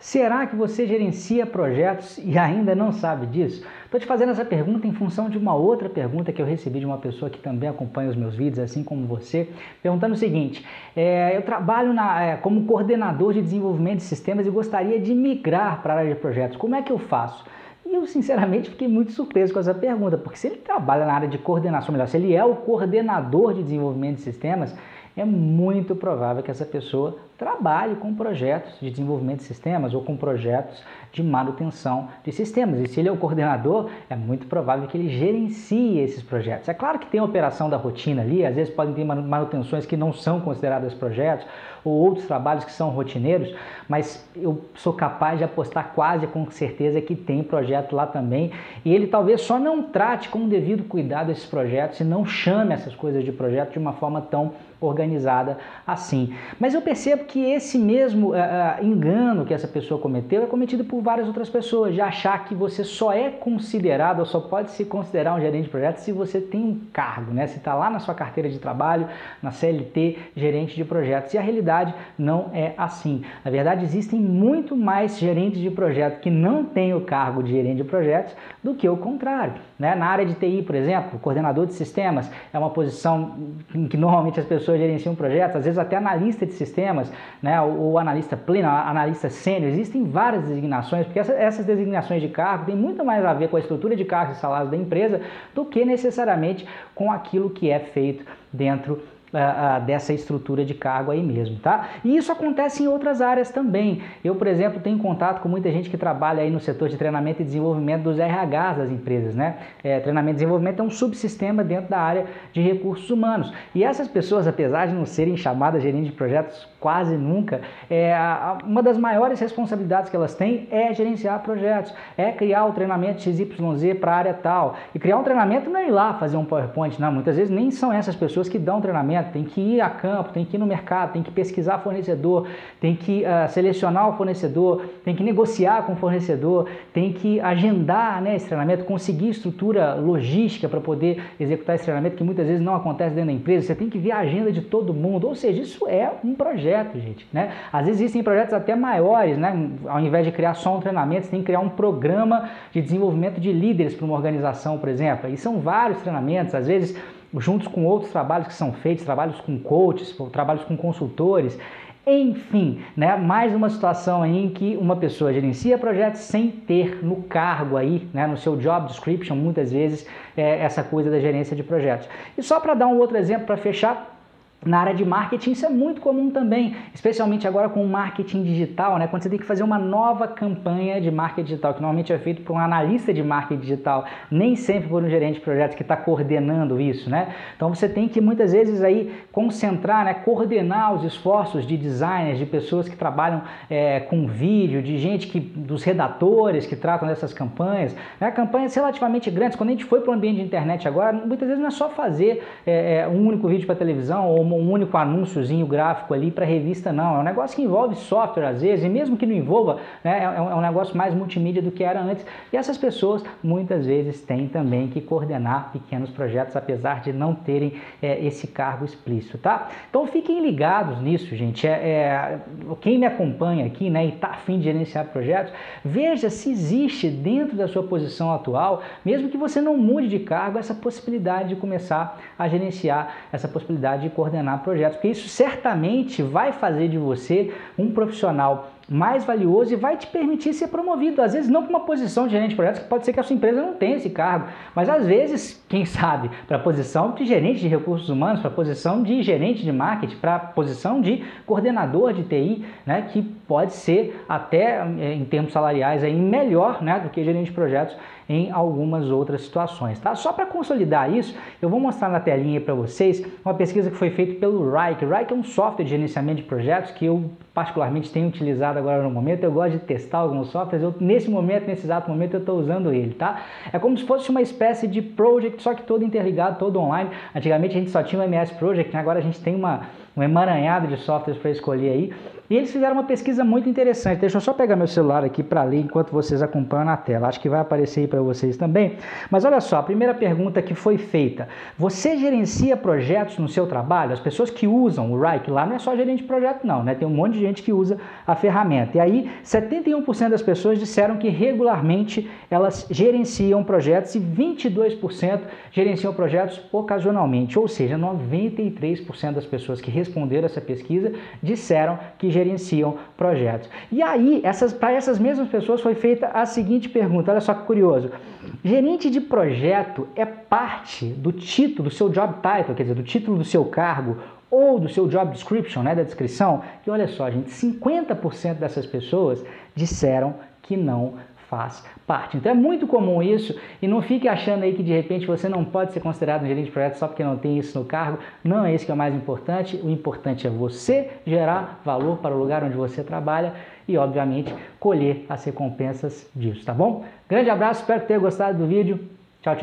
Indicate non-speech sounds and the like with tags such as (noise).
Será que você gerencia projetos e ainda não sabe disso? Estou te fazendo essa pergunta em função de uma outra pergunta que eu recebi de uma pessoa que também acompanha os meus vídeos, assim como você, perguntando o seguinte: é, eu trabalho na, é, como coordenador de desenvolvimento de sistemas e gostaria de migrar para a área de projetos. Como é que eu faço? E eu, sinceramente, fiquei muito surpreso com essa pergunta, porque se ele trabalha na área de coordenação, melhor, se ele é o coordenador de desenvolvimento de sistemas, é muito provável que essa pessoa trabalhe com projetos de desenvolvimento de sistemas ou com projetos de manutenção de sistemas. E se ele é o coordenador, é muito provável que ele gerencie esses projetos. É claro que tem a operação da rotina ali, às vezes podem ter manutenções que não são consideradas projetos ou outros trabalhos que são rotineiros, mas eu sou capaz de apostar quase com certeza que tem projeto lá também. E ele talvez só não trate com o devido cuidado esses projetos e não chame essas coisas de projeto de uma forma tão organizada assim. Mas eu percebo que esse mesmo uh, engano que essa pessoa cometeu é cometido por várias outras pessoas, de achar que você só é considerado ou só pode se considerar um gerente de projetos se você tem um cargo, né? Se está lá na sua carteira de trabalho, na CLT, gerente de projetos. E a realidade não é assim. Na verdade, existem muito mais gerentes de projetos que não têm o cargo de gerente de projetos do que o contrário. Né? Na área de TI, por exemplo, coordenador de sistemas é uma posição em que normalmente as pessoas gerenciam projetos, às vezes até analista de sistemas, né? ou, analista pleno, analista sênior, existem várias designações, porque essa, essas designações de cargo têm muito mais a ver com a estrutura de cargos e salários da empresa do que necessariamente com aquilo que é feito dentro dessa estrutura de cargo aí mesmo, tá? E isso acontece em outras áreas também. Eu, por exemplo, tenho contato com muita gente que trabalha aí no setor de treinamento e desenvolvimento dos RHs das empresas, né? É, treinamento e desenvolvimento é um subsistema dentro da área de recursos humanos. E essas pessoas, apesar de não serem chamadas gerentes de projetos quase nunca, é, uma das maiores responsabilidades que elas têm é gerenciar projetos, é criar o treinamento XYZ para a área tal. E criar um treinamento não é ir lá fazer um PowerPoint, não. Muitas vezes nem são essas pessoas que dão treinamento tem que ir a campo, tem que ir no mercado, tem que pesquisar fornecedor, tem que uh, selecionar o fornecedor, tem que negociar com o fornecedor, tem que agendar né, esse treinamento, conseguir estrutura logística para poder executar esse treinamento, que muitas vezes não acontece dentro da empresa. Você tem que ver a agenda de todo mundo, ou seja, isso é um projeto, gente. Né? Às vezes existem projetos até maiores, né? ao invés de criar só um treinamento, você tem que criar um programa de desenvolvimento de líderes para uma organização, por exemplo. E são vários treinamentos, às vezes juntos com outros trabalhos que são feitos, trabalhos com coaches, trabalhos com consultores, enfim, né, mais uma situação em que uma pessoa gerencia projetos sem ter no cargo aí, né, no seu job description, muitas vezes, é, essa coisa da gerência de projetos. E só para dar um outro exemplo para fechar, na área de marketing isso é muito comum também, especialmente agora com o marketing digital, né? Quando você tem que fazer uma nova campanha de marketing digital, que normalmente é feito por um analista de marketing digital, nem sempre por um gerente de projetos que está coordenando isso, né? Então você tem que muitas vezes aí concentrar, né? coordenar os esforços de designers, de pessoas que trabalham é, com vídeo, de gente que, dos redatores que tratam dessas campanhas, né? Campanhas relativamente grandes. Quando a gente foi para o ambiente de internet agora, muitas vezes não é só fazer é, é um único vídeo para televisão ou um único anúnciozinho gráfico ali para revista, não. É um negócio que envolve software às vezes, e mesmo que não envolva, né, é, é, um negócio mais multimídia do que era antes. E essas pessoas muitas vezes têm também que coordenar pequenos projetos, apesar de não terem é, esse cargo explícito, tá? Então fiquem ligados nisso, gente. É, é quem me acompanha aqui né, e está afim de gerenciar projetos, veja se existe dentro da sua posição atual, mesmo que você não mude de cargo, essa possibilidade de começar a gerenciar, essa possibilidade de coordenar coordenar projetos, porque isso certamente vai fazer de você um profissional mais valioso e vai te permitir ser promovido. Às vezes não para uma posição de gerente de projetos, que pode ser que a sua empresa não tenha esse cargo, mas às vezes, quem (laughs) sabe, para a posição de gerente de recursos humanos, para a posição de gerente de marketing, para a posição de coordenador de TI, né, que pode ser até eh, em termos salariais aí melhor, né, do que gerente de projetos em algumas outras situações, tá? Só para consolidar isso, eu vou mostrar na telinha para vocês uma pesquisa que foi feita pelo Rike. Rike é um software de gerenciamento de projetos que eu particularmente tenho utilizado agora no momento. Eu gosto de testar alguns softwares. Eu, nesse momento, nesse exato momento, eu estou usando ele, tá? É como se fosse uma espécie de project, só que todo interligado, todo online. Antigamente a gente só tinha o MS Project, né? agora a gente tem uma um emaranhado de softwares para escolher aí. E eles fizeram uma pesquisa muito interessante. Deixa eu só pegar meu celular aqui para ler enquanto vocês acompanham na tela. Acho que vai aparecer aí para vocês também. Mas olha só, a primeira pergunta que foi feita: você gerencia projetos no seu trabalho? As pessoas que usam o Rike lá não é só gerente de projeto, não, né? Tem um monte de gente que usa a ferramenta. E aí, 71% das pessoas disseram que regularmente elas gerenciam projetos e 22% gerenciam projetos ocasionalmente. Ou seja, 93% das pessoas que responderam essa pesquisa disseram que gerenciam projetos. E aí, essas, para essas mesmas pessoas foi feita a seguinte pergunta, olha só que curioso. Gerente de projeto é parte do título, do seu job title, quer dizer, do título do seu cargo ou do seu job description, né, da descrição, e olha só, gente, 50% dessas pessoas disseram que não faz parte. Então é muito comum isso e não fique achando aí que de repente você não pode ser considerado um gerente de projeto só porque não tem isso no cargo. Não é isso que é o mais importante. O importante é você gerar valor para o lugar onde você trabalha e, obviamente, colher as recompensas disso, tá bom? Grande abraço, espero que tenha gostado do vídeo. Tchau, tchau.